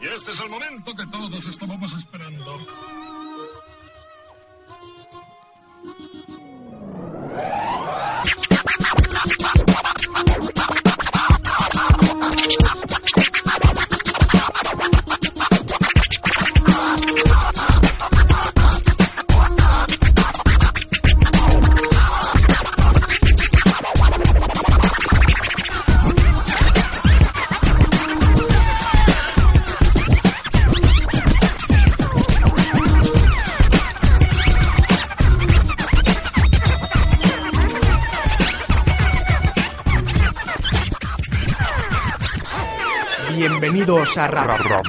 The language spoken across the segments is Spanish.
Y este es el momento que todos estábamos esperando. Bienvenidos a Rap.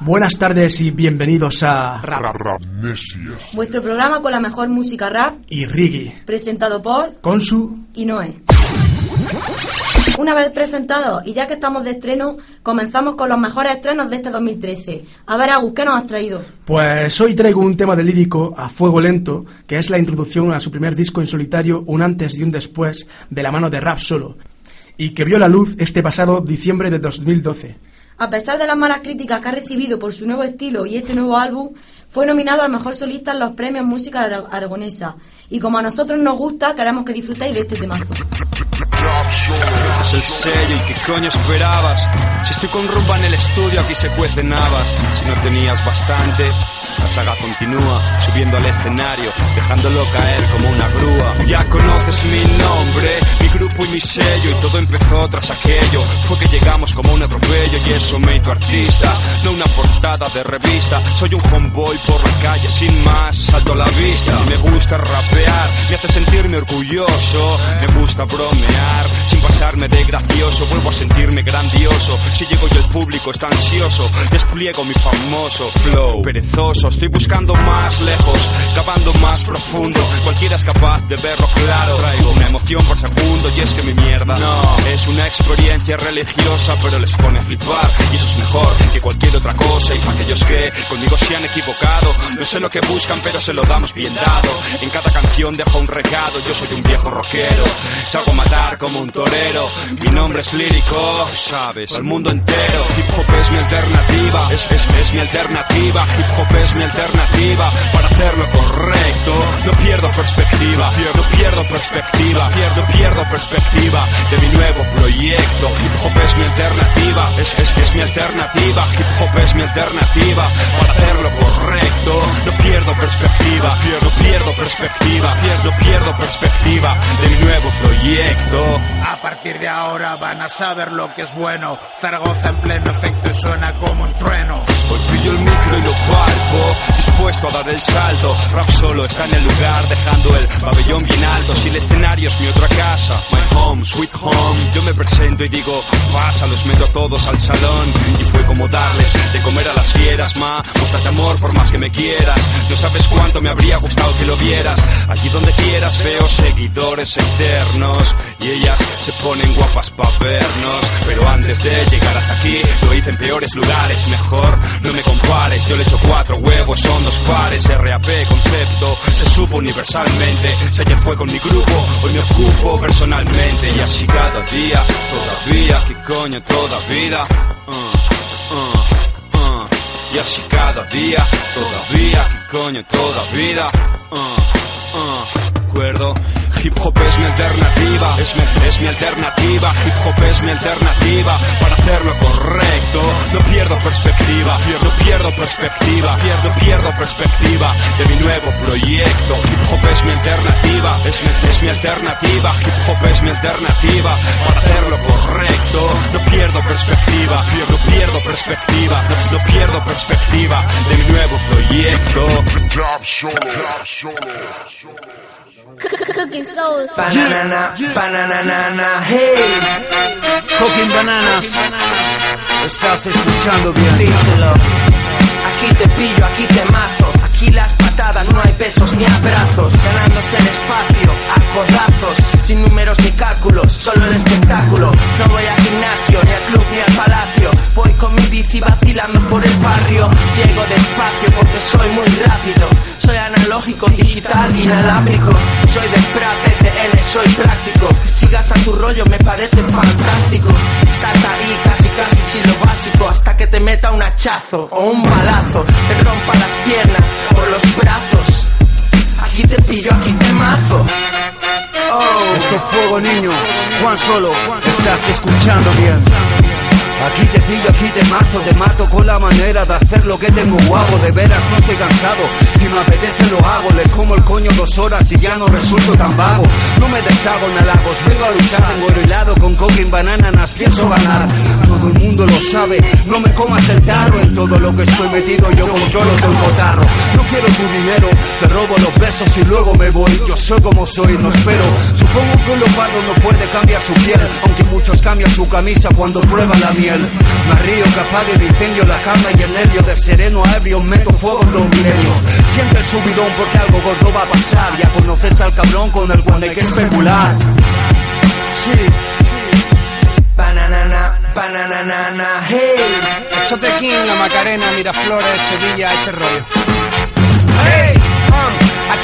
Buenas tardes y bienvenidos a Rap. Vuestro programa con la mejor música rap, y Rigi, presentado por con su Inoue. Una vez presentado y ya que estamos de estreno, comenzamos con los mejores estrenos de este 2013. A ver, Agus, ¿qué nos has traído? Pues hoy traigo un tema de lírico a fuego lento, que es la introducción a su primer disco en solitario, un antes y un después, de la mano de Rap Solo, y que vio la luz este pasado diciembre de 2012. A pesar de las malas críticas que ha recibido por su nuevo estilo y este nuevo álbum, fue nominado al mejor solista en los premios Música Ara- Aragonesa. Y como a nosotros nos gusta, queremos que disfrutéis de este temazo. El sello y qué coño esperabas. Si estoy con rumba en el estudio, aquí se cuecen habas. Si no tenías bastante, la saga continúa, subiendo al escenario, dejándolo caer como una grúa. Ya conoces mi nombre, mi grupo y mi sello, y todo empezó tras aquello. Fue que llegamos como un atropello y eso me hizo artista, no una portada de revista. Soy un homeboy por la calle, sin más, salto a la vista. Y me gusta rapear, me hace sentirme orgulloso, me gusta bromear, sin pasarme de gracioso, vuelvo a sentirme grandioso. Si llego y el público está ansioso, despliego mi famoso flow. Perezoso, estoy buscando más lejos, cavando más profundo. Cualquiera es capaz de verlo claro. Traigo una emoción por segundo y es que mi mierda no es una experiencia religiosa, pero les pone a flipar. Y eso es mejor que cualquier otra cosa. Y para aquellos que conmigo se han equivocado, no sé lo que buscan, pero se lo damos bien dado. En cada canción dejo un recado, yo soy un viejo rockero. Salgo a matar como un torero. Mi nombre es lírico, sabes, al mundo entero. Hip hop es mi alternativa, es, mi alternativa. Hip hop es mi alternativa para hacerlo correcto. No pierdo perspectiva, no pierdo perspectiva, pierdo, pierdo perspectiva de mi nuevo proyecto. Hip hop es mi alternativa, es, es, es mi alternativa. Hip hop es mi alternativa para hacerlo correcto. No pierdo perspectiva, no pierdo perspectiva, pierdo, pierdo perspectiva de mi nuevo proyecto. A partir de ahora van a saber lo que es bueno. Zaragoza en pleno efecto y suena como un trueno. Hoy pillo el micro y lo palpo, dispuesto a dar el salto. Rap solo está en el lugar, dejando el pabellón bien alto. Si el escenario es mi otra casa, my home, sweet home. Yo me presento y digo, pasa, los meto a todos al salón. Y fue como darles de comer a las fieras, ma. Muéstrate amor por más que me quieras. No sabes cuánto me habría gustado que lo vieras. Allí donde quieras veo seguidores eternos. Y ellas se ponen guapas pa' vernos. Pero antes de llegar hasta aquí, lo hice en peores lugares. Mejor no me compares, yo le echo cuatro huevos, son dos pares. RAP concepto, se supo universalmente. Si ayer fue con mi grupo, hoy me ocupo personalmente. Y así cada día, todavía, ¿qué coño toda vida? Uh, uh, uh. Y así cada día, todavía, ¿qué coño toda vida? Acuerdo. Hip hop es mi alternativa, es mi, es mi alternativa, hip hop es mi alternativa para hacerlo correcto. No pierdo perspectiva, no pierdo perspectiva, pierdo, pierdo perspectiva de mi nuevo proyecto. Hip hop es mi alternativa, es mi, es mi alternativa, hip hop es mi alternativa para hacerlo correcto. No pierdo perspectiva, no pierdo perspectiva, no, no pierdo perspectiva de mi nuevo proyecto. Cooking soul. Banana, banana, hey. Cooking bananas. Estás escuchando bien. Díselo. Aquí te pillo, aquí te mazo. Aquí las patadas no hay besos ni abrazos. Ganándose el espacio a codazos. Sin números ni cálculos, solo el espectáculo. No voy al gimnasio, ni al club, ni al palacio. Voy con mi bici vacilando por el barrio. Llego despacio porque soy muy rápido. Soy analógico, digital, inalámbrico. Soy de PRA, PCN, soy práctico. Sigas a tu rollo me parece fantástico. Estás ahí casi casi sin lo básico. Hasta que te meta un hachazo o un balazo. Te rompa las piernas o los brazos. Aquí te pillo, aquí te mazo. Oh. Esto es fuego, niño. Juan Solo, estás escuchando bien. Aquí te pillo, aquí te mazo, te mato con la manera de hacer lo que tengo guapo. De veras no estoy cansado, si me apetece lo hago. Le como el coño dos horas y ya no resulto tan vago. No me deshago en halagos, vengo a luchar. Tengo helado con coca y banana, nas pienso ganar. Todo el mundo lo sabe, no me comas el tarro. En todo lo que estoy metido yo controlo todo el cotarro. No quiero tu dinero, te robo los besos y luego me voy. Yo soy como soy, no espero. Supongo que un leopardo no puede cambiar su piel, aunque muchos cambian su camisa cuando prueban la miel. Me río capaz del incendio, la calma y el nervio de sereno a ebrio meto fuego en los milenios. Siente el subidón porque algo gordo va a pasar. Ya conoces al cabrón con el cual hay que especular. Sí. Bananana, bananana, hey. Exotequín, La Macarena, Miraflores, Sevilla, ese rollo.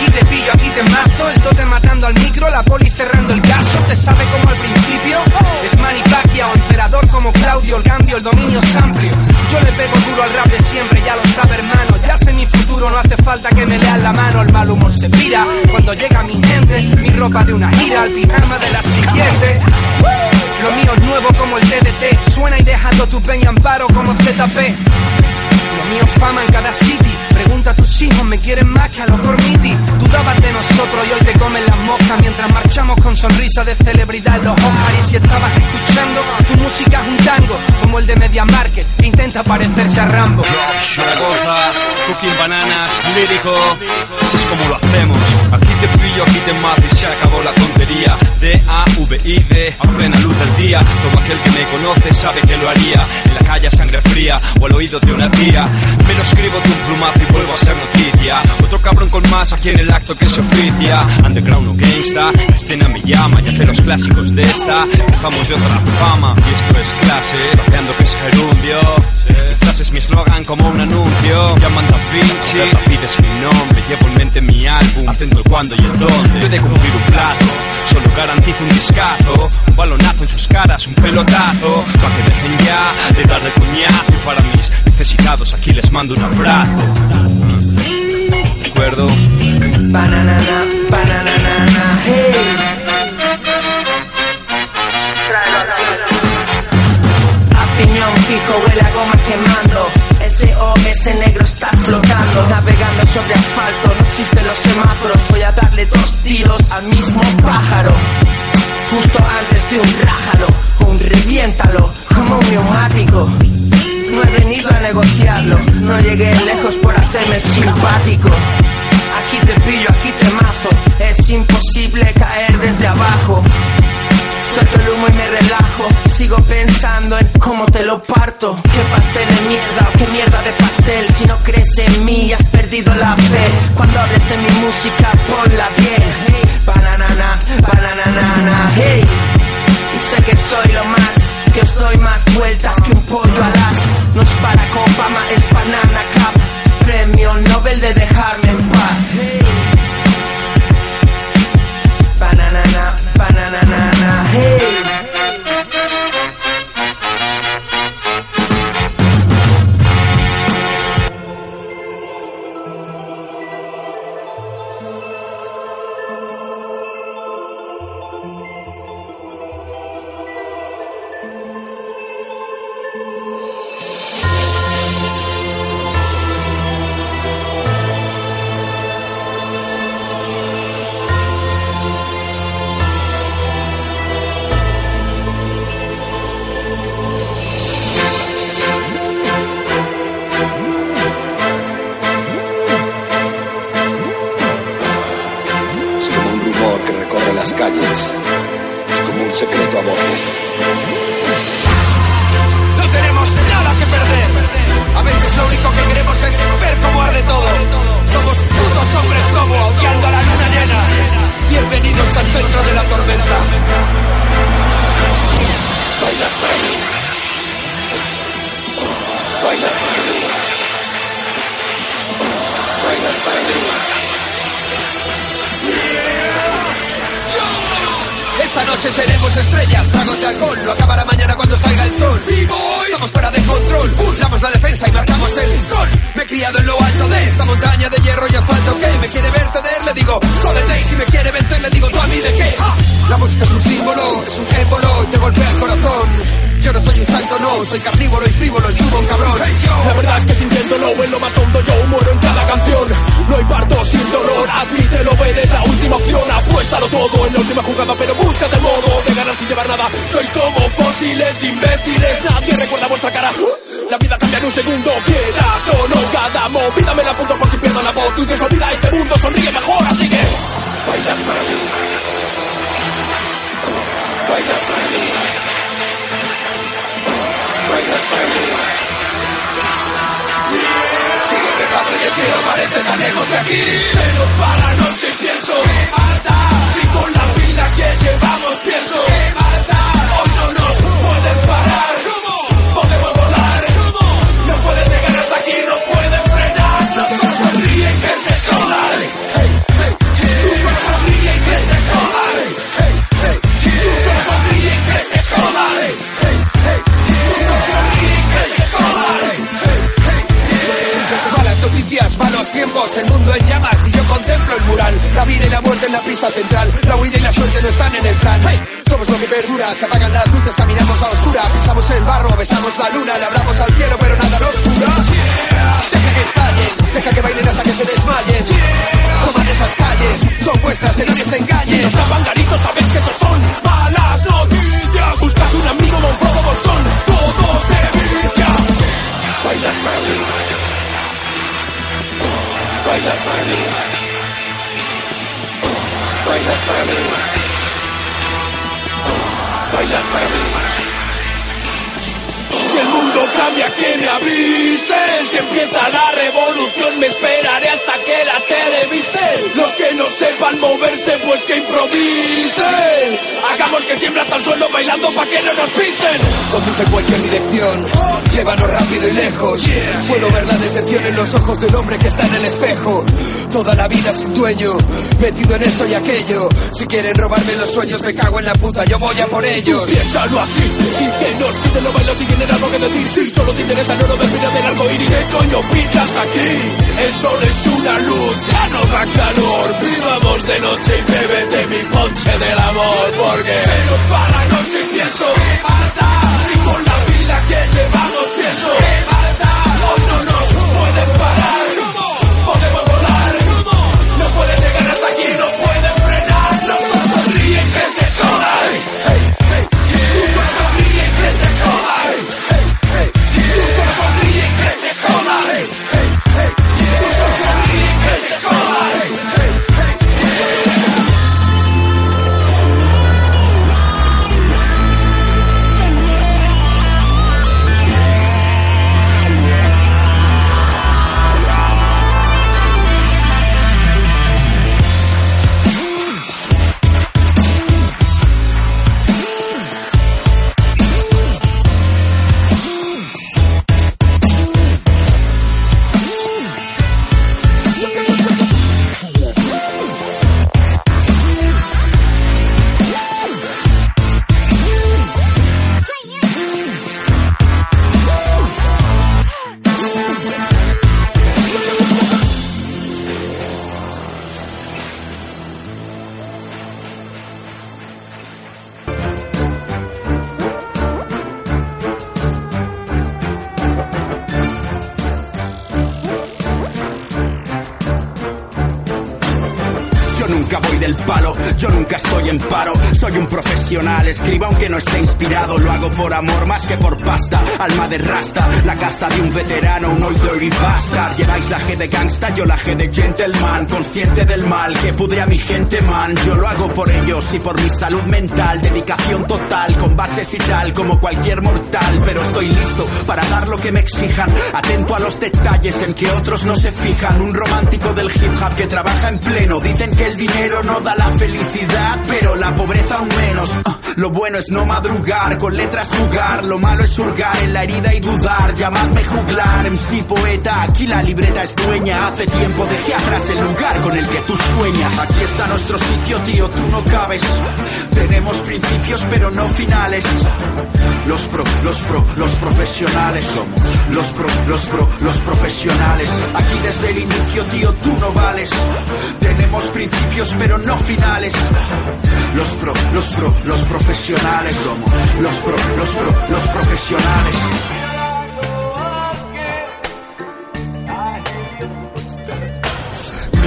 Aquí te pillo, aquí te mazo, el tote matando al micro, la poli cerrando el caso, te sabe como al principio. Es Manny Pacquiao, emperador como Claudio, el cambio, el dominio es amplio. Yo le pego duro al rap de siempre, ya lo sabe hermano, ya sé mi futuro, no hace falta que me lean la mano, el mal humor se pira cuando llega mi gente, mi ropa de una gira, el pijama de la siguiente. Lo mío es nuevo como el DDT, suena y dejando tu peña amparo como ZP. Lo mío fama en cada city. Pregunta a tus hijos, me quieren más que a los Gormiti. Dudabas de nosotros y hoy te comen las moscas mientras marchamos con sonrisa de celebridad en los Oscars. Y si estabas escuchando, tu música es un tango, como el de Media Market, que intenta parecerse a Rambo. Zaragoza, cooking bananas, lírico, así es como lo hacemos. Aquí te pillo, aquí te mato y se acabó la tontería. D-A-V-I-D, a plena luz del día. Todo aquel que me conoce sabe que lo haría. En la calle a sangre fría o al oído de una tía. Me lo escribo de un plumazo y vuelvo a ser noticia. Otro cabrón con más aquí en el acto que se oficia. Underground o gangsta, la escena me llama y hace los clásicos de esta. Dejamos de otra fama y esto es clase. Rapeando que es gerundio. Es mi eslogan como un anuncio. Llaman Da Vinci, pides mi nombre. Llevo en mente mi álbum, haciendo el cuándo y el dónde. Yo de cumplir un plato, solo garantizo un discazo. Un balonazo en sus caras, un pelotazo. Pa' que dejen ya de darle coñazo. Y para mis necesitados aquí les mando un abrazo. ¿De acuerdo? Bananana, bananana, hey. Fijo huele. SOS negro está flotando, navegando sobre asfalto. No existen los semáforos. Voy a darle dos tiros al mismo pájaro. Justo antes de un rájalo, un reviéntalo, como un neumático. No he venido a negociarlo, no llegué lejos por hacerme simpático. Aquí te pillo, aquí te mazo, es imposible caer desde abajo. Suelto el humo y me relajo, sigo pensando en cómo te lo parto. Qué pastel de mierda o qué mierda de pastel. Si no crees en mí, has perdido la fe. Cuando hables de mi música, ponla bien. Bananana, bananana, hey. Y sé que soy lo más, que os doy más vueltas que un pollo al as. No es para Obama, es Banana Cup. Premio Nobel de dejarme en paz. Bananana, bananana, hey. Jugada, pero búscate el modo de ganar sin llevar nada. Sois como fósiles, imbéciles, nadie recuerda vuestra cara. La vida cambia en un segundo, quieras o no, cada movida me la apunto por si pierdo la voz. Que se olvida este mundo, sonríe mejor, así que... Bailas para mí. Bailas para mí. Bailas para mí. Sigue empezando y el cielo tan lejos de aquí. Se nos va la noche y pienso ¿Qué más da? Si con la vida que llevamos pienso ¿Qué más da? Hoy no nos pueden parar. Podemos volar. No pueden llegar hasta aquí, no pueden frenar. Que sonríen que se jodan que sonríen que se jodan que sonríen que se jodan que sonríen que se jodan Malas noticias, malos tiempos, el mundo en llamas contemplo el mural. La vida y la muerte en la pista central, la huida y la suerte no están en el plan. Somos lo que perdura, se apagan las luces, caminamos a oscura, pisamos el barro, besamos la luna, le hablamos al cielo, pero nada nos cura. Deja que estallen, deja que bailen hasta que se desmayen. Toman esas calles, son vuestras, que nadie se engañe. Si los abangaritos sabes que esos son malas noticias. Buscas un amigo Monfrodo Bolsón, todo te brilla. Bailas. Bailas para mí. Bailas para mí. Bailas para mí. Si el mundo cambia, que me avisen. Si empieza la revolución, me esperaré hasta que la televisen. Los que no sepan moverse, pues que improvisen. Hagamos que tiembla hasta el suelo bailando pa' que no nos pisen. Conduce en cualquier dirección, llévanos rápido y lejos. Puedo ver la decepción en los ojos del hombre que está en el espejo. Toda la vida sin dueño, metido en esto y aquello. Si quieren robarme los sueños, me cago en la puta, yo voy a por ellos. Piénsalo así, y que nos quiten los bailos si tienen algo que decir. Si solo te interesa oro del final del arco iris, ¿qué coño pintas aquí? El sol es una luz, ya no da calor. Vivamos de noche y bébete mi ponche del amor, porque se nos va la noche y pienso. Si con la vida que llevamos pienso, Escribo aunque no esté inspirado, lo por amor más que por pasta. Alma de rasta, la casta de un veterano, un old dirty bastard. Lleváis la G de gangsta, yo la G de gentleman. Consciente del mal que pudre a mi gente, man. Yo lo hago por ellos y por mi salud mental. Dedicación total, con baches y tal, como cualquier mortal. Pero estoy listo para dar lo que me exijan. Atento a los detalles en que otros no se fijan. Un romántico del hip hop que trabaja en pleno. Dicen que el dinero no da la felicidad, pero la pobreza aún menos. Ah, lo bueno es no madrugar, con letras jugar. Lo malo es hurgar en la herida y dudar. Llamadme juglar, sí poeta. Aquí la libreta es dueña. Hace tiempo dejé atrás el lugar con el que tú sueñas. Aquí está nuestro sitio, tío, tú no cabes. Tenemos principios, pero no finales. Los pro, los pro, los profesionales somos. Los pro, los pro, los profesionales. Aquí desde el inicio, tío, tú no vales. Tenemos principios, pero no finales. Los pro, los pro, los profesionales somos. Los pro, los pro, los profesionales.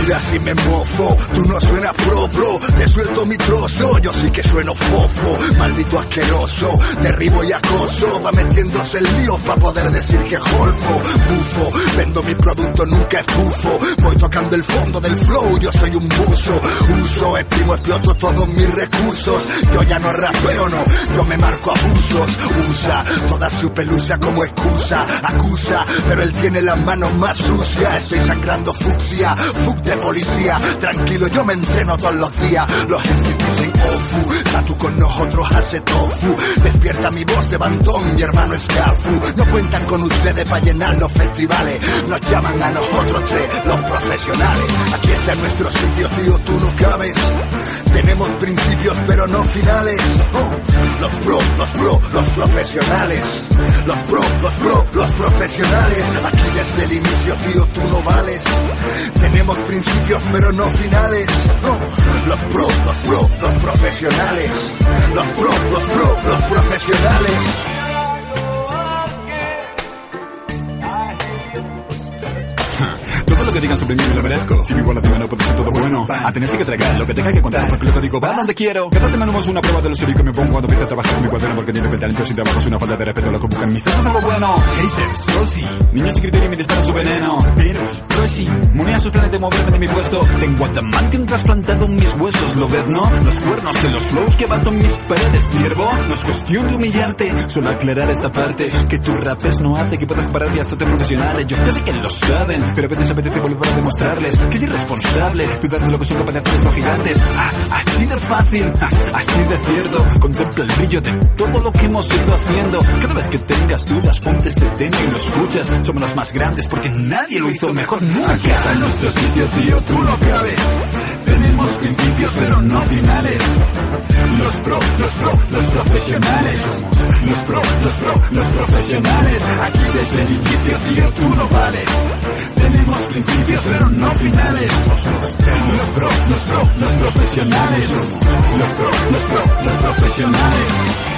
Mira si me mofo, tú no suenas pro, bro Te suelto mi trozo, yo sí que sueno fofo. Maldito asqueroso, derribo y acoso. Va metiéndose el lío pa' poder decir que golfo Bufo, vendo mi producto, nunca es bufo Voy tocando el fondo del flow, yo soy un buzo. Uso, estimo, exploto todos mis recursos. Yo ya no rapeo, no, yo me marco abusos. Usa toda su pelusa como excusa. Acusa, pero él tiene las manos más sucias. Estoy sangrando fucsia, fuck de policía. Tranquilo, yo me entreno todos los días. Los NCT Tatu con nosotros hace tofu. Despierta mi voz de bandón, mi hermano es Gafu. No cuentan con ustedes para llenar los festivales. Nos llaman a nosotros tres, los profesionales. Aquí está nuestro sitio, tío, tú no cabes. Tenemos principios, pero no finales. Los pro, los pro, los profesionales. Los pro, los pro, los profesionales. Aquí desde el inicio, tío, tú no vales. Tenemos principios, pero no finales. Los pro, los pro, los profesionales. Los pro, los pro, los profesionales. Lo que digan sobre mí me lo merezco. Si vivo la vida no puede ser todo bueno. A tenerse que tragar lo que tenga que contar. Porque luego digo, va donde quiero. Cada semana es una prueba de lo serio que me pongo cuando empiezo a trabajar en mi cuaderno. Porque tiene que el talento sin trabajo es una falta de respeto a lo que buscan mis tratos. algo bueno. Haters, Rosy. Niños sin criterio me disparan su veneno. Pero, Rosy. Monea sus planes de moverme de mi puesto. Tengo adamantium trasplantado en mis huesos. ¿Lo ves, no? Los cuernos de los flows que bato en mis paredes, ciervo. No es cuestión de humillarte. Solo aclarar esta parte. Que tu rapes no hace que puedas compararte hasta te profesionales. Yo sé que lo saben. Pero a veces apetece volver a demostrarles que es irresponsable dudar de lo que son capaces de hacer estos gigantes. Ah, así de fácil, ah, así de cierto. Contempla el brillo de todo lo que hemos ido haciendo. Cada vez que tengas dudas, ponte este tema y lo escuchas. Somos los más grandes porque nadie lo hizo mejor nunca. Aquí está nuestro sitio, tío, tú no cabes. Tenemos principios pero no finales. Los pro, los pro, los profesionales. Los pro, los pro, los profesionales. Aquí desde el inicio, tío, tú no vales. Tenemos principios pero no finales. Los, pro, los pro, los profesionales. Los pro, los pro, los profesionales.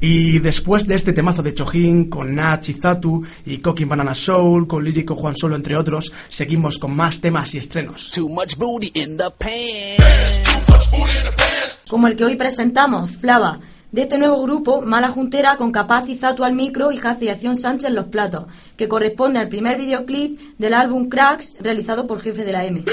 Y después de este temazo de Chojin, con Nach y Zatu, y Cooking Banana Soul, con Lírico Juan Solo, entre otros, seguimos con más temas y estrenos. Como el que hoy presentamos, Flava, de este nuevo grupo, Mala Juntera, con Capaz y Zatu al micro y Jaci y Acción Sánchez los platos, que corresponde al primer videoclip del álbum Cracks, realizado por Jefe de la M.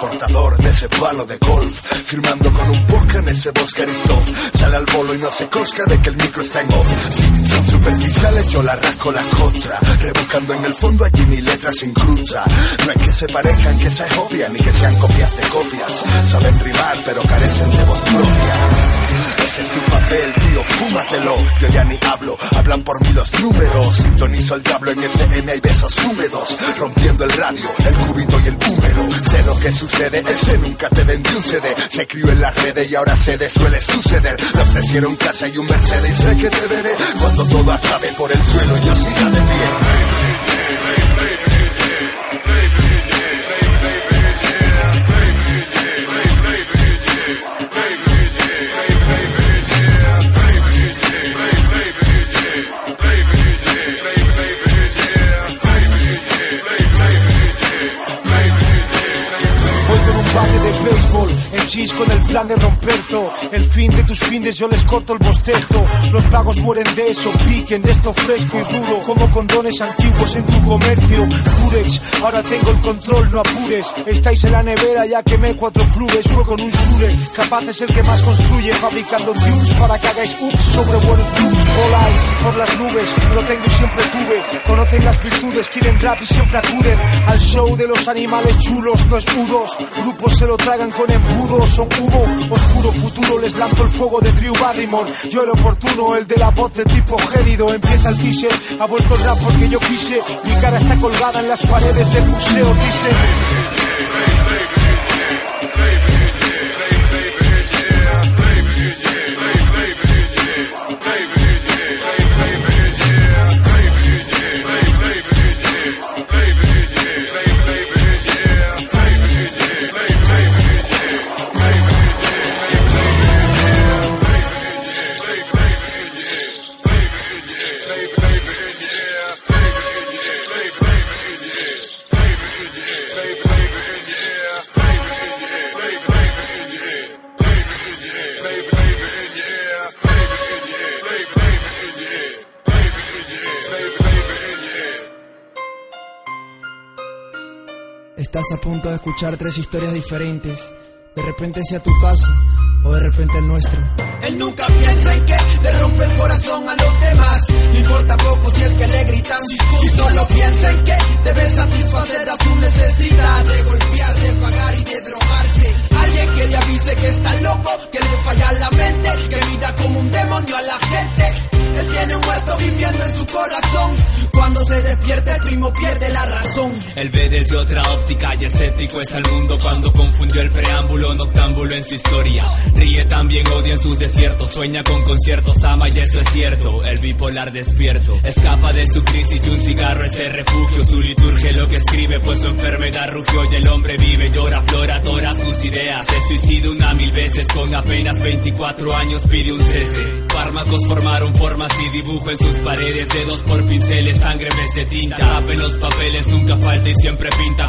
portador de ese palo de golf Firmando con un boca en parece vos Christoph. Sale al bolo y no se cosca de que el micro está en off. Sí, son superficiales, yo la rasco la contra. Rebuscando en el fondo allí mi letra se incrusta. No es que se parezcan, que sea obvia, ni que sean copias de copias. Saben rimar, pero carecen de voz propia. Ese es tu papel, tío, fúmatelo. Yo ya ni hablo, hablan por mí los números. Sintonizo el diablo en FM, hay besos húmedos. Rompiendo el radio, el cubito y el número. Sé lo que sucede, ese nunca te vendió un CD. Se crió en las redes y ahora se suele suceder. Le ofrecieron casa y un Mercedes sé que te veré cuando todo acabe por el suelo y yo siga de pie. Con el plan de romper todo. El fin de tus fines yo les corto el bostezo. Los pagos mueren de eso, piquen de esto fresco y rudo. Como condones antiguos en tu comercio. Durex, ahora tengo el control, no apures. Estáis en la nevera, ya quemé cuatro clubes. Fue con un sure, capaz es el que más construye. Fabricando tunes para que hagáis ups sobre buenos. All eyes por las nubes, lo tengo y siempre tuve. Conocen las virtudes, quieren rap y siempre acuden al show de los animales chulos, no escudos. Grupos se lo tragan con embudos, son humo, oscuro futuro. Les lanzo el fuego de Drew Barrymore. Yo el oportuno, el de la voz de tipo gélido. Empieza el teaser, ha vuelto el rap porque yo quise. Mi cara está colgada en las paredes del museo, dice. Tres historias diferentes. De repente sea tu caso o de repente el nuestro. Él nunca piensa en que le rompe el corazón otra óptica y escéptico es al mundo cuando confundió el preámbulo noctámbulo en su historia. Ríe también, odia en sus desiertos, sueña con conciertos, ama y eso es cierto. El bipolar despierto, escapa de su crisis y un cigarro es el refugio. Su liturgia lo que escribe, pues su enfermedad rugió y el hombre vive, llora, flora, tora sus ideas. Se suicida una mil veces con apenas 24 años, pide un cese. Fármacos formaron formas y dibujo en sus paredes, dedos por pinceles, sangre me tinta. Los papeles, nunca falta y siempre pinta.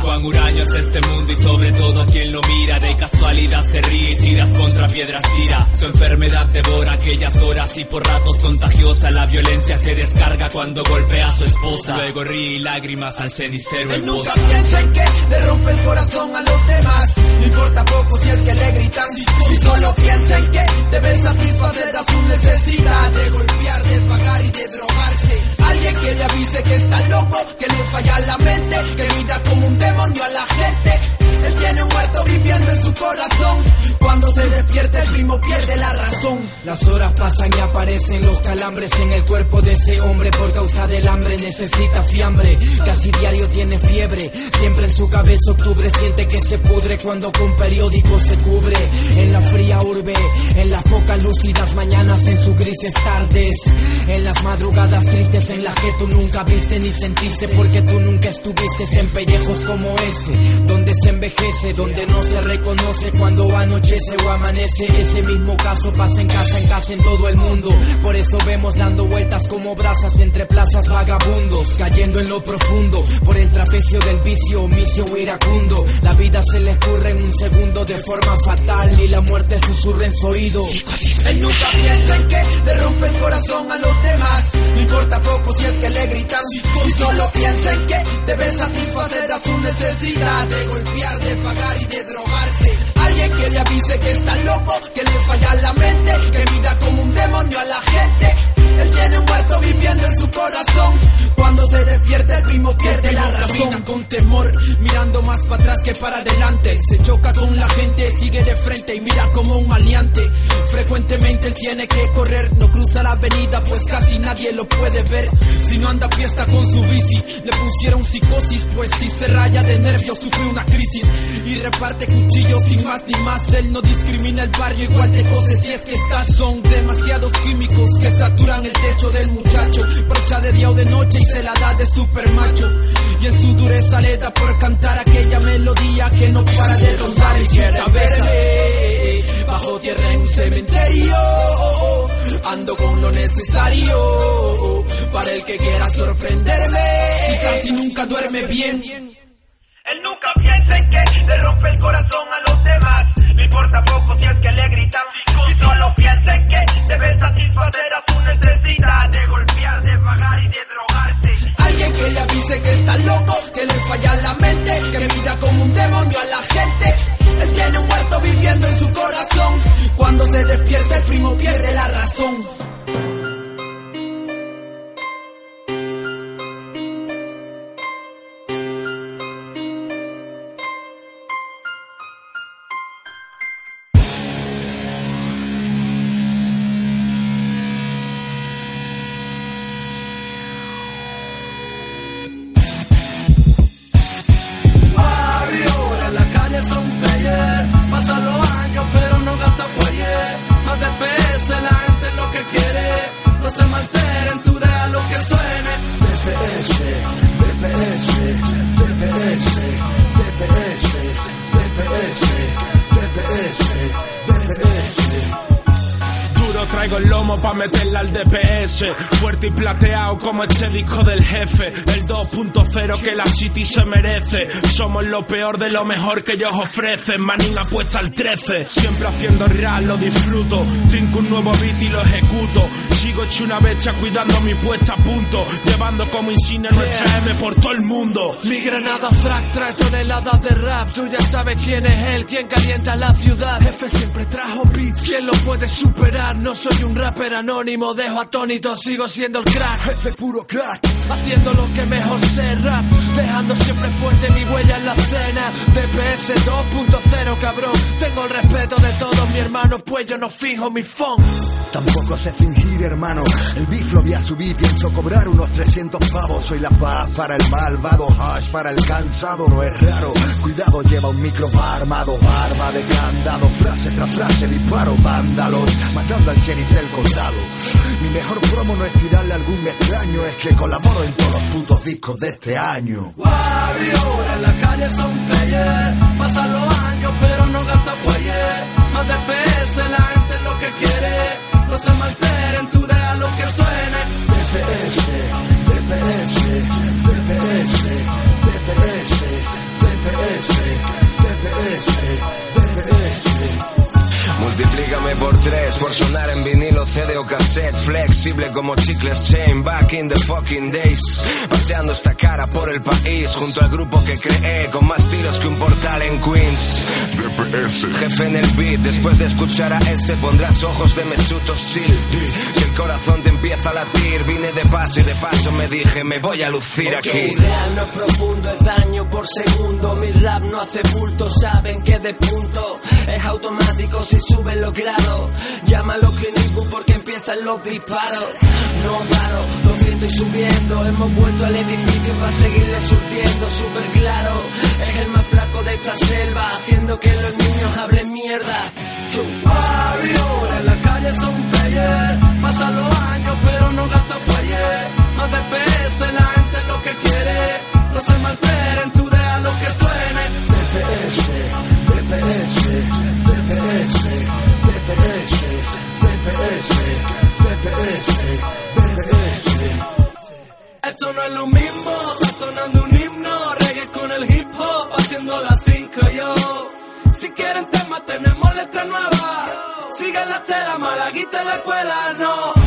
Es este mundo y sobre todo quien lo mira. De casualidad se ríe y tiras contra piedras tira. Su enfermedad devora aquellas horas y por ratos contagiosa. La violencia se descarga cuando golpea a su esposa. Luego ríe y lágrimas al cenicero Él nunca piensa en que le rompe el corazón a los demás. No importa poco si es que le gritan. Y solo piensa en que debe satisfacer a su necesidad de golpear, de pagar y de drogarse. Alguien que le avise que está loco, que le falla la mente, que mira como un demonio a la gente. Él tiene un muerto viviendo en su corazón. Cuando se despierta el primo pierde la razón. Las horas pasan y aparecen los calambres en el cuerpo de ese hombre por causa del hambre. Necesita fiambre, casi diario tiene fiebre. Siempre en su cabeza octubre siente que se pudre cuando con periódicos se cubre. En la fría urbe, en las pocas lúcidas mañanas, en sus grises tardes. En las madrugadas tristes en las que tú nunca viste ni sentiste porque tú nunca estuviste en pellejos como ese. Donde se envejece, donde no se reconoce cuando anochece o amanece. Ese mismo caso pasa en casa, en casa, en todo el mundo. Por eso vemos dando vueltas como brasas entre plazas vagabundos, cayendo en lo profundo por el trapecio del vicio, omicio o iracundo. La vida se le escurre en un segundo de forma fatal y la muerte susurra en su oído. Él nunca piensa en que le el corazón a los demás. No importa poco si es que le gritan. Y solo piensa en que debe satisfacer a su necesidad de golpear, de pagar y de drogarse. Alguien que le avise que está loco, que le falla la mente, que mira como un demonio a la gente. Él tiene un muerto viviendo en su corazón. Cuando se despierte el primo pierde la razón. con temor, mirando más para atrás que para adelante. Se choca con la gente, sigue de frente y mira como un aliante. Frecuentemente él tiene que correr, no cruza la avenida pues casi nadie lo puede ver. Si no anda a fiesta con su bici, le pusieron psicosis pues si se raya de nervios sufre una crisis. Y reparte cuchillos sin más ni más, él no discrimina el barrio igual de cosas si es que estas son demasiados químicos que saturan el techo del muchacho. Brocha de día o de noche y se la da de super macho. Y en su dureza le da por cantar aquella melodía que no para de rondar y quiere verme bajo tierra en un cementerio. Ando con lo necesario para el que quiera sorprenderme. Y casi nunca duerme bien. Él nunca piensa en que le rompe el corazón a los demás. No importa poco si es que le gritan. Y solo piensa en que debe satisfacer a su necesidad de golpear, de pagar y de drogarse. Alguien que le avise que está loco, que le falla la mente, que mira como un demonio a la gente. Él tiene un muerto viviendo en su corazón. Cuando se despierta el primo pierde la razón. Como este disco del jefe El 2.0 que la City se merece Somos lo peor de lo mejor que ellos ofrecen Manín apuesta al 13 Siempre haciendo real, lo disfruto Tengo un nuevo beat y lo ejecuto Sigo hecho una bestia cuidando mi puesta a punto Llevando como insignia nuestra M por todo el mundo Mi granada frac trae toneladas de rap, tú ya sabes quién es él, quien calienta la ciudad. Jefe siempre trajo beats, ¿quién lo puede superar? No soy un rapper anónimo, dejo atónito, sigo siendo el crack. Jefe puro crack. Haciendo lo que mejor sé rap, dejando siempre fuerte mi huella en la escena. DPS 2.0 cabrón, tengo el respeto de todos mis hermanos, pues yo no fijo mi phone. Tampoco sé El beef lo voy a subir, pienso cobrar unos 300 pavos. Soy la paz para el malvado, hash para el cansado, no es raro. Cuidado, lleva un micro armado, barba de candado, frase tras frase, disparo, vándalos, matando al sheriff del condado. Mi mejor promo no es tirarle a algún extraño, es que colaboro en todos los putos discos de este año. Warrior en la calle son player, pasan los años pero no gasta fuelle. Más de PS la gente lo que quiere, no se malteren, tú deja lo que suene. DPS, DPS, DPS, DPS, DPS, DPS, DPS. Multiplícame por tres por sonar en vinilo, CD o cassette Flexible como chicles chain Back in the fucking days. Paseando esta cara por el país Junto al grupo que creé Con más tiros que un portal en Queens. Jefe en el beat Después de escuchar a este pondrás ojos de Mesut Özil. Si el corazón te empieza a latir Vine de paso y de paso me dije Me voy a lucir aquí Real no es profundo, es daño por segundo. Mi rap no hace bulto, saben que de punto es automático si suben los grados. Llámalo Eastwood porque empiezan los disparos. No paro, lo siento y subiendo. Hemos vuelto al edificio para seguirle surtiendo. Súper claro, es el más flaco de esta selva, haciendo que los niños hablen mierda. Warrior en la calle son player, pasan los años pero no gasta fuelle. Más de PS la gente lo que quiere, no se malteren, Esto no es lo mismo, está sonando un himno, reggae con el hip hop, haciendo las cinco yo. Si quieren temas tenemos letra nueva, sigan la tela, malaguita en la escuela, no,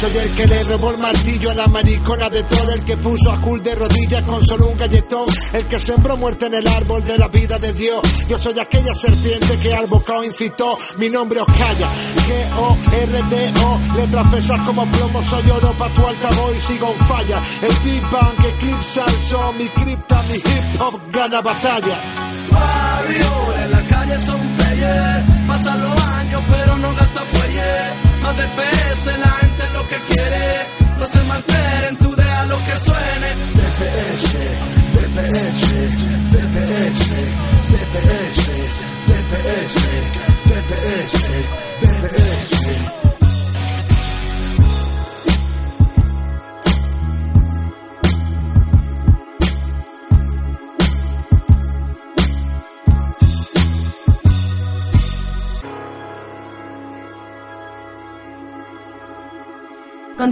Soy el que le robó el martillo a la maricona de todo el que puso a Jul de rodillas con solo un galletón, el que sembró muerte en el árbol de la vida de Dios. Yo soy aquella serpiente que al bocado incitó, mi nombre os calla. G-O-R-D-O, letras pesas como plomo, soy oro pa' tu altavoz y sigo en falla. El Big Bang eclipsa el son, mi cripta, mi hip hop gana batalla. Barrio, en la calle son players, pasan los años pero no gasta fuelle. Más de PS, la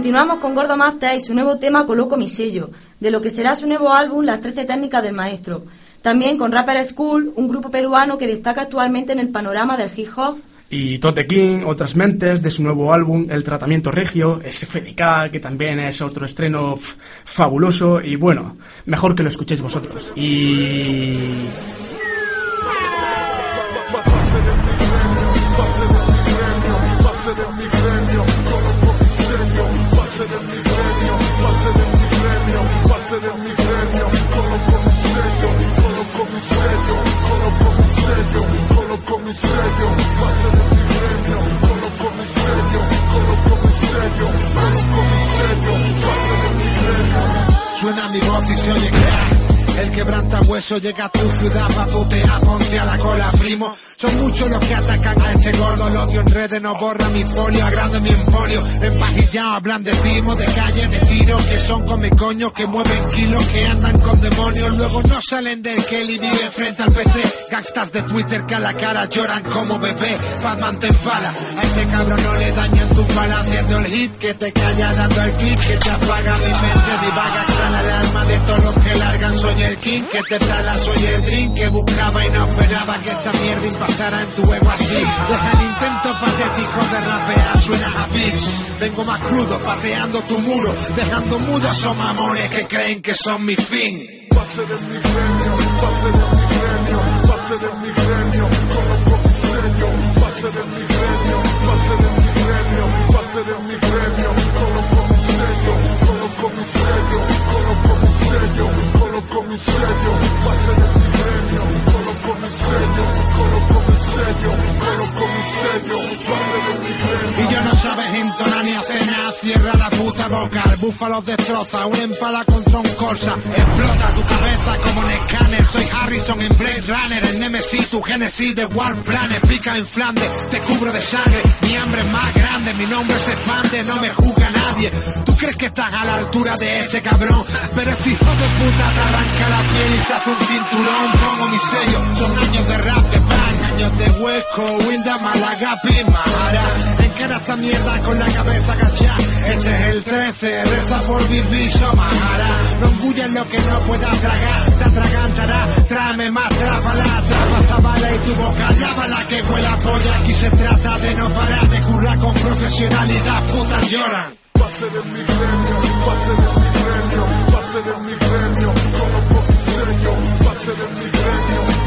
Continuamos con Gordo Master y su nuevo tema Coloco mi sello, de lo que será su nuevo álbum Las 13 técnicas del maestro. También con Rapper School, un grupo peruano que destaca actualmente en el panorama del hip hop. Y Tote King, otras mentes de su nuevo álbum El Tratamiento Regio, SFDK, que también es otro estreno fabuloso y bueno, mejor que lo escuchéis vosotros. Y... Suena mi voz y se oye crack. El quebranta hueso llega a tu ciudad pa' putear, ponte a la cola, primo. Son muchos los que atacan a este gordo, el odio en redes no borra mi folio, agranda mi emporio. Empajillado hablan de timo, de calle, de tiro, que son come coño, que mueven kilos, que andan con demonios. Luego no salen del Kelly, vive frente al PC. Gangstas de Twitter que a la cara lloran como bebé. Fatman te empala, a ese cabrón no le dañan tu bala haciendo el hit, que te calla dando el clip, que te apaga mi mente, divaga, exhala el alma de todos los que largan. Soy el king, que te tala, soy el drink, que buscaba y no esperaba que esta mierda impasara en tu ego así. Deja el intento patético de rapear, suena a beats. Vengo más crudo, pateando tu muro, dejando mudos esos mamones que creen que son mi fin. miserio, solo con miserio, solo con miserio, vaya el epidemia, Y ya no sabes entonar ni hacer nada, cierra la puta boca, el búfalo destroza, una empala contra un corsa, explota tu cabeza como un escáner, soy Harrison en Blade Runner, el Nemesis, tu Genesis de War Planet, pica en Flandes, te cubro de sangre, mi hambre es más grande, mi nombre se expande, no me juzga nadie, tú crees que estás a la altura de este cabrón, pero este hijo de puta te arranca la piel y se hace un cinturón, pongo mi sello, son años de rap, de pan, años de hueco, Winda, Málaga, Pimara, encara esta mierda con la cabeza agachada, este es el 13, reza por vivir, Somahara, no engulles lo que no puedas tragar, te atragantará, tráeme más trápala, trapa esta bala y tu boca, lávala que huele a polla, aquí se trata de no parar de currar con profesionalidad, putas lloran.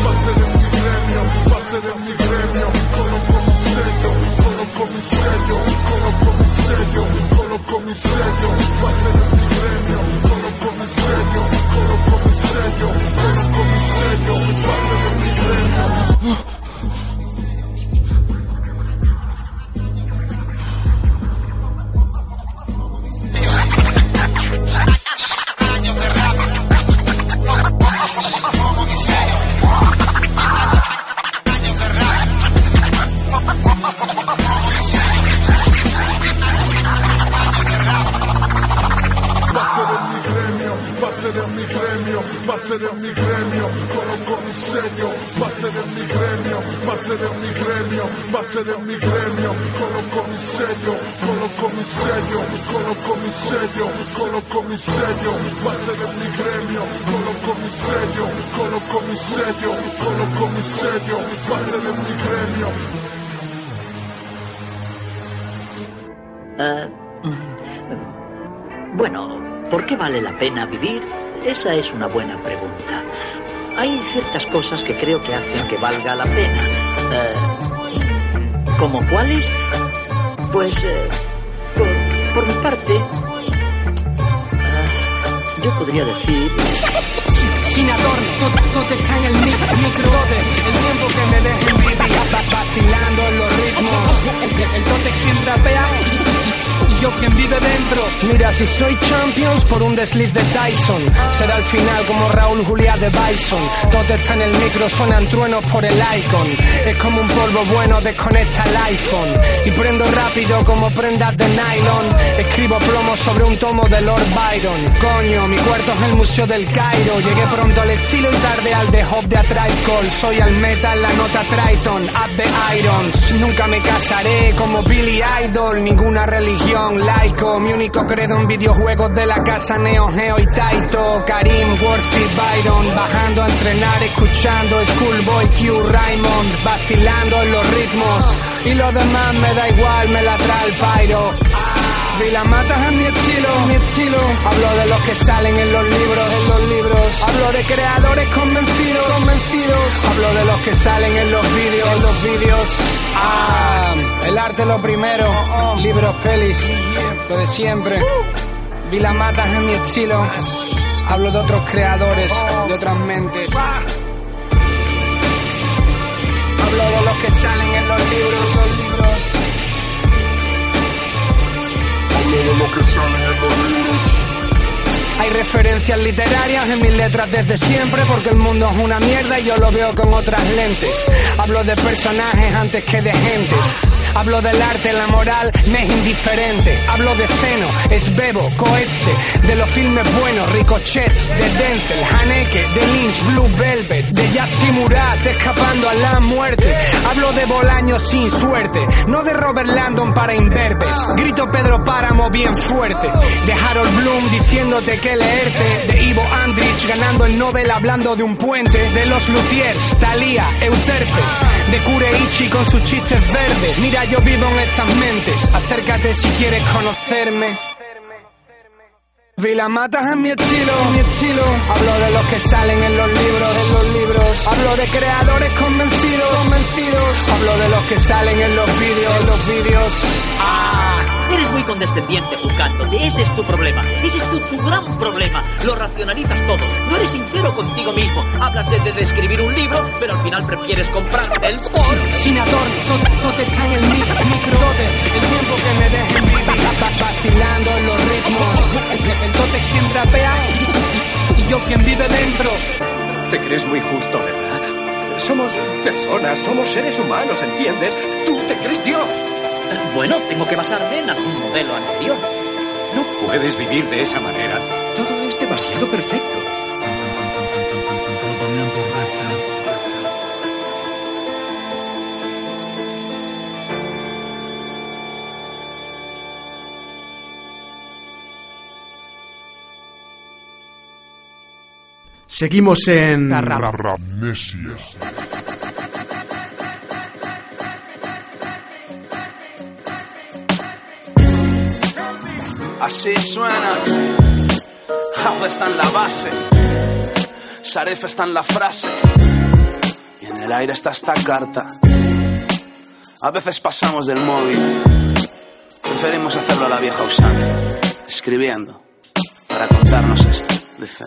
Facere un premio, facere un premio, solo commissario, solo commissario, solo commissario, solo commissario, facere un premio, solo commissario, solo commissario, solo commissario, facere the premio. Battere a mi gremio, coloco mi segno, battere a mi gremio, battere a mi gremio, battere a mi gremio, coloco mi segno, coloco mi segno, coloco mi segno, coloco mi segno, battere a mi gremio, coloco mi segno, coloco mi segno, coloco mi segno, battere a mi gremio. Uh, Bueno, ¿por qué vale la pena vivir? Esa es una buena pregunta. Hay ciertas cosas que creo que hacen que valga la pena. Eh, ¿Como cuáles? Pues, eh, por, por mi parte, eh, yo podría decir... Sin adorno, todo, todo está en el mic- micro El tiempo que me dejen vivir va- Vacilando los ritmos El, tote quien rapea yo quien vive dentro. Mira, si soy champions por un desliz de Tyson Será al final como Raúl Juliá de Bison. Todo está en el micro, suenan truenos por el icon. Es como un polvo bueno, desconecta el iPhone. Y prendo rápido como prendas de nylon. Escribo plomo sobre un tomo de Lord Byron. Coño, mi cuarto es el Museo del Cairo. Llegué pronto al estilo y tarde al de Hop de A Tribe Call Soy al metal, la nota Triton, up the irons. Nunca me casaré como Billy Idol Ninguna religión, laico Mi único credo en videojuegos de la casa Neo Geo y Taito Karim, Worthy, Byron Bajando a entrenar, escuchando Schoolboy Q, Raymond Vacilando en los ritmos. Y lo demás me da igual, me la trae el pyro y la matas es mi estilo, mi estilo. Hablo de los que salen en los libros, en los libros. Hablo de creadores convencidos, convencidos. Hablo de los que salen en los vídeos, en los vídeos. Ah, el arte lo primero. Libros, pelis, lo de siempre. Vi la matas es mi estilo. Hablo de otros creadores, de otras mentes. Hablo de los que salen en los libros, los libros. Hay referencias literarias en mis letras desde siempre porque el mundo es una mierda y yo lo veo con otras lentes. Hablo de personajes antes que de gentes. Hablo del arte, la moral me es indiferente. Hablo de Zeno, Esbebo, Coetze, de los filmes buenos, Ricochets, de Denzel, Haneke, de Lynch, Blue Velvet, de Yatsi Murat, escapando a la muerte. Hablo de Bolaños sin suerte, no de Robert Landon para imberbes. Grito Pedro Páramo bien fuerte, de Harold Bloom diciéndote que leerte, de Ivo Andrich ganando el Nobel hablando de un puente, de los Luthiers, Thalía, Euterpe, de Kureichi con sus chistes verdes. Mira, yo vivo en estas mentes, acércate si quieres conocerme. Vi la matas en mi estilo, mi estilo. Hablo de los que salen en los libros, en los libros. Hablo de creadores convencidos, convencidos. Hablo de los que salen en los vídeos, en los vídeos. Ah. Eres muy condescendiente, juzgándote. Ese es tu problema. Ese es tu, tu gran problema. Lo racionalizas todo. No eres sincero contigo mismo. Hablas de, de, de escribir un libro, pero al final prefieres comprarte el por. Sin adorno, está en el mic- micro. El tiempo que me dejen vivir, va- vacilando en los ritmos. El tote quien rapea y yo quien vive dentro. Te crees muy justo, ¿verdad? Somos personas, somos seres humanos, ¿entiendes? Tú te crees Dios. Bueno, tengo que basarme en algún modelo anterior. No puedes vivir de esa manera. Todo es demasiado perfecto. Seguimos en... Así suena. Jab está en la base. Sharif está en la frase. Y en el aire está esta carta. A veces pasamos del móvil. Preferimos hacerlo a la vieja usanza. Escribiendo. Para contarnos esto. Dice.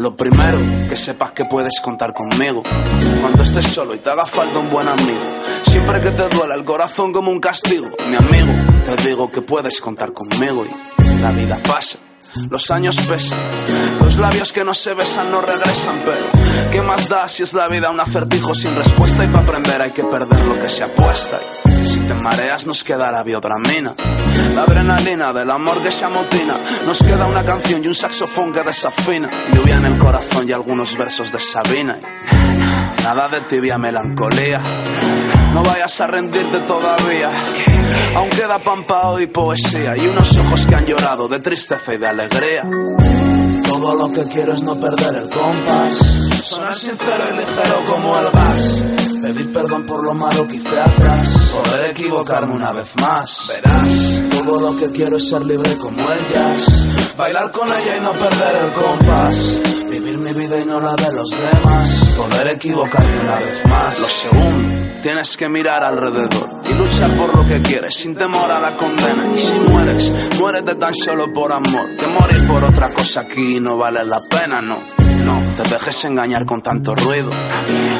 Lo primero, que sepas que puedes contar conmigo. Cuando estés solo y te haga falta un buen amigo. Siempre que te duela el corazón como un castigo. Mi amigo, te digo que puedes contar conmigo. Y la vida pasa. Los años pesan, los labios que no se besan no regresan, pero ¿qué más da si es la vida un acertijo sin respuesta? Y para aprender hay que perder lo que se apuesta. Te mareas nos queda la biodramina, la adrenalina del amor que se amotina. Nos queda una canción y un saxofón que desafina, lluvia en el corazón y algunos versos de Sabina. Nada de tibia melancolía, no vayas a rendirte todavía. Aún queda pampao y poesía y unos ojos que han llorado de tristeza y de alegría. Todo lo que quiero es no perder el compás. Sonar sincero y ligero como el gas. Pedir perdón por lo malo que hice atrás. Poder equivocarme una vez más. Verás, todo lo que quiero es ser libre como el jazz. Bailar con ella y no perder el compás. Vivir mi vida y no la de los demás. Poder equivocarme una vez más. Lo segundo, tienes que mirar alrededor y luchar por lo que quieres sin temor a la condena. Y si mueres, muérete tan solo por amor. Que morir por otra cosa aquí no vale la pena, no. No te dejes engañar con tanto ruido.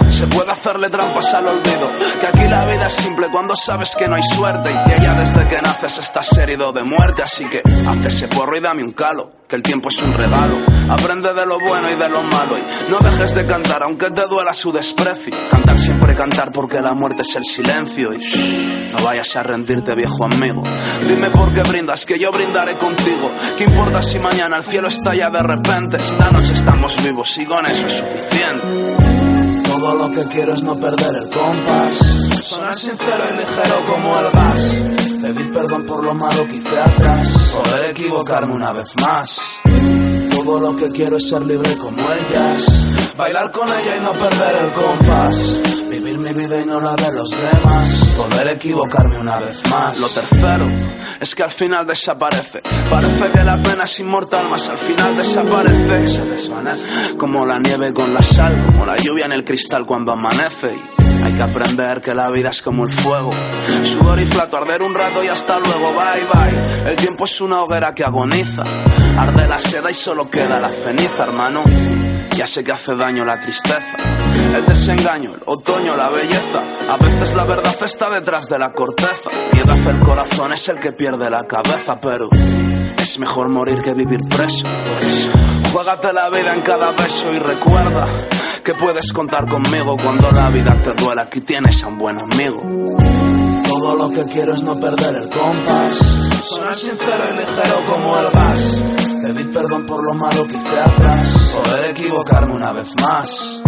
Se puede hacerle trampas al olvido. Que aquí la vida es simple cuando sabes que no hay suerte. Y que ya desde que naces estás herido de muerte. Así que haz ese porro y dame un calo. Que el tiempo es un regalo. Aprende de lo bueno y de lo malo. Y no dejes de cantar aunque te duela su desprecio. Cantar siempre cantar porque la muerte es el silencio. Y shh, no vayas a rendirte, viejo amigo. Dime por qué brindas, que yo brindaré contigo. ¿Qué importa si mañana el cielo estalla de repente? Esta noche estamos vivos y con eso es suficiente. Todo lo que quiero es no perder el compás. Sonar sincero y ligero como el gas. Pedir perdón por lo malo que hice atrás. Poder equivocarme una vez más. Todo lo que quiero es ser libre como el jazz. Bailar con ella y no perder el compás. Vivir mi vida y no la de los demás. Poder equivocarme una vez más. Lo tercero es que al final desaparece. Parece que la pena es inmortal, más al final desaparece. Se desvanece como la nieve con la sal, como la lluvia en el cristal cuando amanece. Y hay que aprender que la vida es como el fuego. Sudor y plato, arder un rato y hasta luego. Bye bye. El tiempo es una hoguera que agoniza. Arde la seda y solo queda la ceniza, hermano. Ya sé que hace daño la tristeza, el desengaño, el otoño, la belleza. A veces la verdad está detrás de la corteza. Piedad el corazón es el que pierde la cabeza, pero es mejor morir que vivir preso. Juégate la vida en cada beso y recuerda que puedes contar conmigo cuando la vida te duela. Aquí tienes a un buen amigo. Todo lo que quiero es no perder el compás. Sonar sincero y ligero como el gas. Pedir perdón por lo malo que hice atrás. Poder equivocarme una vez más.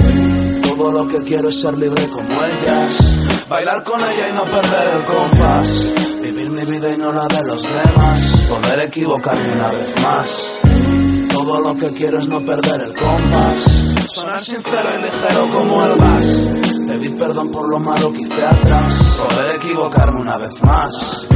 Todo lo que quiero es ser libre como el jazz. Bailar con ella y no perder el compás. Vivir mi vida y no la de los demás. Poder equivocarme una vez más. Todo lo que quiero es no perder el compás. Sonar sincero y ligero como el gas. Pedir perdón por lo malo que hice atrás. Poder equivocarme una vez más.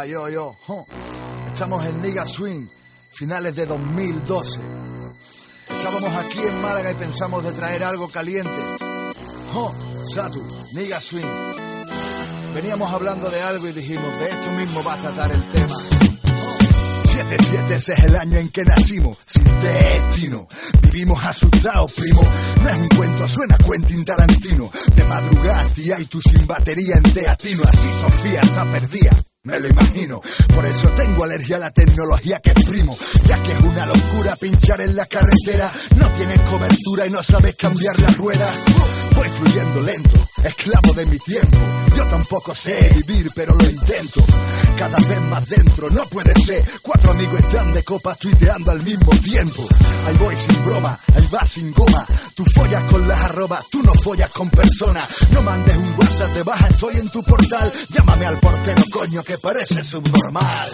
Va, yo, yo. Estamos en Niga Swing, finales de 2012. Estábamos aquí en Málaga y pensamos de traer algo caliente. Satu, Niga Swing. Veníamos hablando de algo y dijimos, de esto mismo va a tratar el tema. 77 ese es el año en que nacimos, sin destino. Vivimos asustados, primo. No es un cuento, suena Quentin Tarantino. De madrugada, tía, y tú sin batería en teatino. Así Sofía está perdida. Me lo imagino, por eso tengo alergia a la tecnología que exprimo, ya que es una locura pinchar en la carretera, no tienes cobertura y no sabes cambiar la rueda. Voy fluyendo lento, esclavo de mi tiempo, yo tampoco sé vivir pero lo intento, cada vez más dentro, no puede ser, cuatro amigos están de copas tuiteando al mismo tiempo, ahí voy sin broma, ahí va sin goma, tú follas con las arrobas, tú no follas con personas, no mandes un WhatsApp de baja, estoy en tu portal, llámame al portero coño que parece subnormal.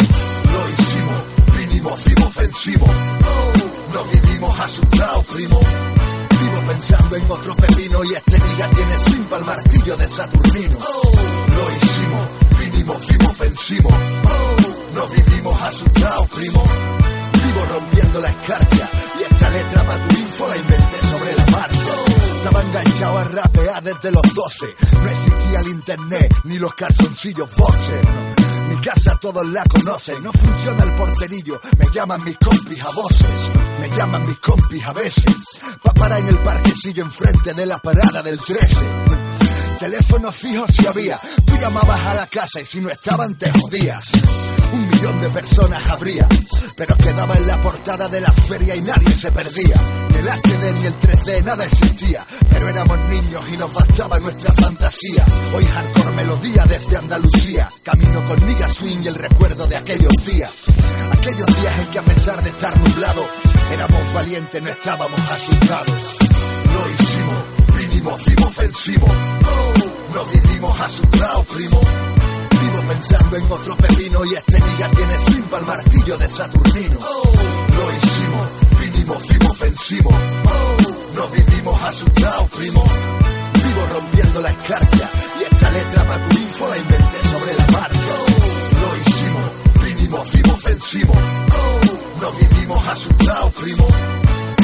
Lo hicimos, vinimos, fuimos ofensivos. Oh, no vivimos asustados, primo. Pensando en otro pepino y este liga tiene para el martillo de Saturnino. Oh, lo hicimos, vinimos, fuimos ofensivos. Oh, no vivimos asustados, primo. Vivo rompiendo la escarcha y esta letra para tu info la inventé sobre la marcha. Estaba enganchado a rapear desde los 12. No existía el internet ni los calzoncillos boxer. Mi casa todos la conocen, no funciona el porterillo, me llaman mis compis a voces, me llaman mis compis a veces, pa' parar en el parquecillo enfrente de la parada del 13. Teléfono fijo si había, tú llamabas a la casa y si no estaban te jodías. un millón de personas habría, pero quedaba en la portada de la feria y nadie se perdía. Ni el HD ni el 3D, nada existía, pero éramos niños y nos bastaba nuestra fantasía. Hoy hardcore melodía desde Andalucía, camino con Niga Swing y el recuerdo de aquellos días. Aquellos días en que a pesar de estar nublado, éramos valientes, no estábamos asustados. Vinimos, fuimos ofensivos. Oh, no vivimos asustados, primo. Vivo pensando en otro pepino y este niga tiene simpa el martillo de Saturnino. Oh, lo hicimos, vinimos, fuimos ofensivos. Oh, no vivimos asustados, primo. Vivo rompiendo la escarcha y esta letra para tu info la inventé sobre la marcha. Vinimos, fuimos ofensivos. Oh, no vivimos asustados, primo.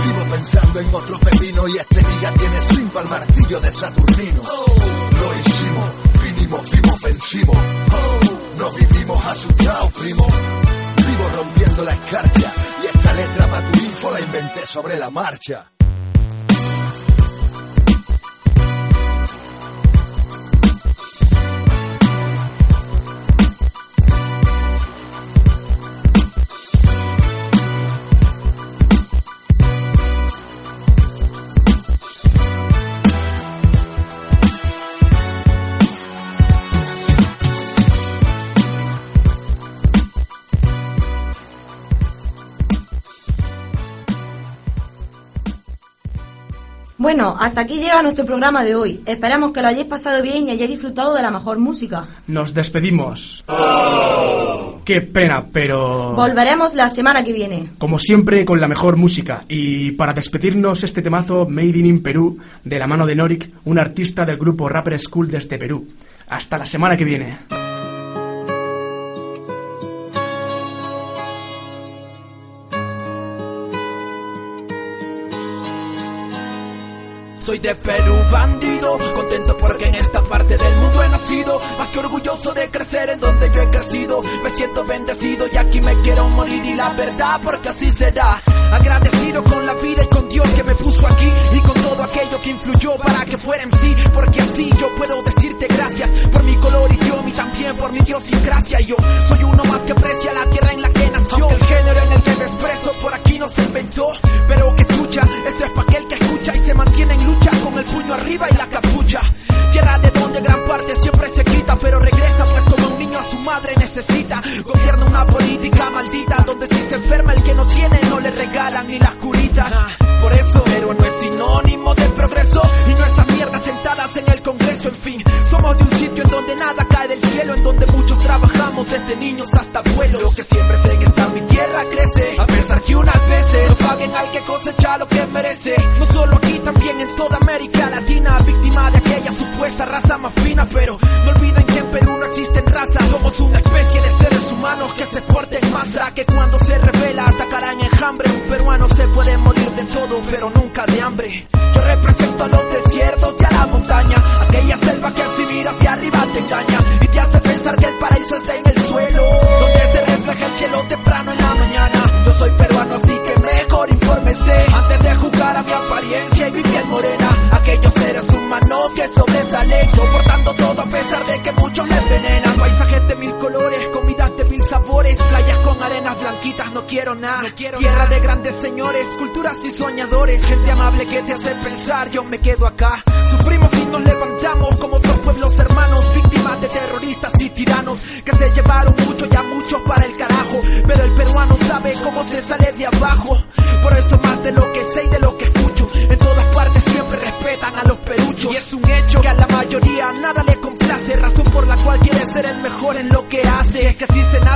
Vivo pensando en otro pepino y este niga tiene simpa el martillo de Saturnino. Oh, lo hicimos, vinimos, fuimos ofensivos. Oh, no vivimos asustados, primo. Vivo rompiendo la escarcha y esta letra para tu info la inventé sobre la marcha. Bueno, hasta aquí llega nuestro programa de hoy. Esperamos que lo hayáis pasado bien y hayáis disfrutado de la mejor música. Nos despedimos. Qué pena, pero... Volveremos la semana que viene. Como siempre, con la mejor música. Y para despedirnos, este temazo Made in, in Perú, de la mano de Norik, un artista del grupo Rapper School desde Perú. Hasta la semana que viene. Soy de Perú, bandido, contento porque en esta parte del mundo más que orgulloso de crecer en donde yo he crecido, me siento bendecido y aquí me quiero morir y la verdad porque así será, agradecido con la vida y con Dios que me puso aquí y con todo aquello que influyó para que fuera en sí, porque así yo puedo decirte gracias por mi color idioma y también por mi idiosincrasia, yo soy uno más que aprecia la tierra en la que nació, el género en el que me expreso por aquí no se inventó, pero que escucha, esto es para aquel que escucha y se mantiene en lucha con el puño arriba y la capucha. Tierra de donde gran parte siempre se quita, pero regresa pues como un niño a su madre necesita. Gobierna una política maldita donde si se enferma el que no tiene no le regalan ni las curitas. Por eso, pero no es sinónimo de progreso y no esas mierdas sentadas en el Congreso. En fin, somos de un sitio en donde nada cae del cielo, en donde muchos trabajamos desde niños hasta abuelos. Lo que siempre sé que está mi tierra crece, a pesar que unas veces no paguen al que cosecha lo que merece. No solo aquí, también en toda América Latina, víctima de aquella supuesta raza más fina. Pero pero nunca no quiero nada. Tierra de grandes señores, culturas y soñadores, gente amable que te hace pensar, yo me quedo acá. Sufrimos y nos levantamos como otros pueblos hermanos, víctimas de terroristas y tiranos que se llevaron mucho y a muchos para el carajo. Pero el peruano sabe cómo se sale de abajo. Por eso más de lo que sé y de lo que escucho, en todas partes siempre respetan a los peruchos. Y es un hecho que a la mayoría nada le complace, razón por la cual quiere ser el mejor en lo que hace. Es que así se nace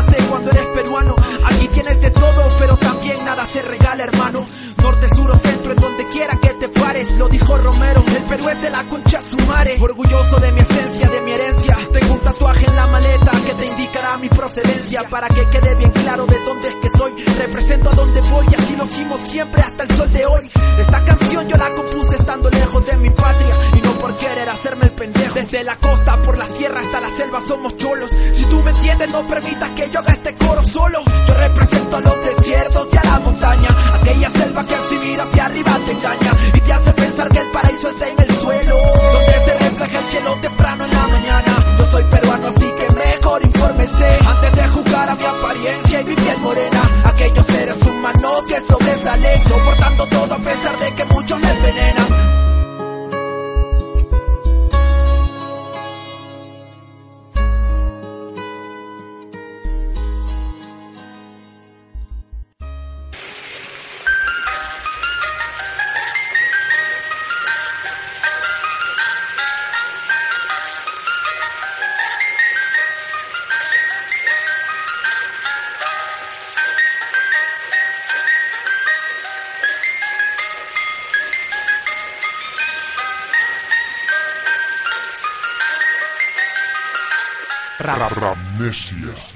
procedencia. Para que quede bien claro de dónde es que soy. Represento a donde voy así lo hicimos siempre hasta el sol de hoy. Esta canción yo la compuse estando lejos de mi patria. Y no por querer hacerme el pendejo. Desde la costa, por la sierra hasta la selva somos cholos. Si tú me entiendes, no permitas que yo haga este coro solo. Yo represento a los desiertos soportando Amnesia.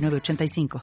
906985.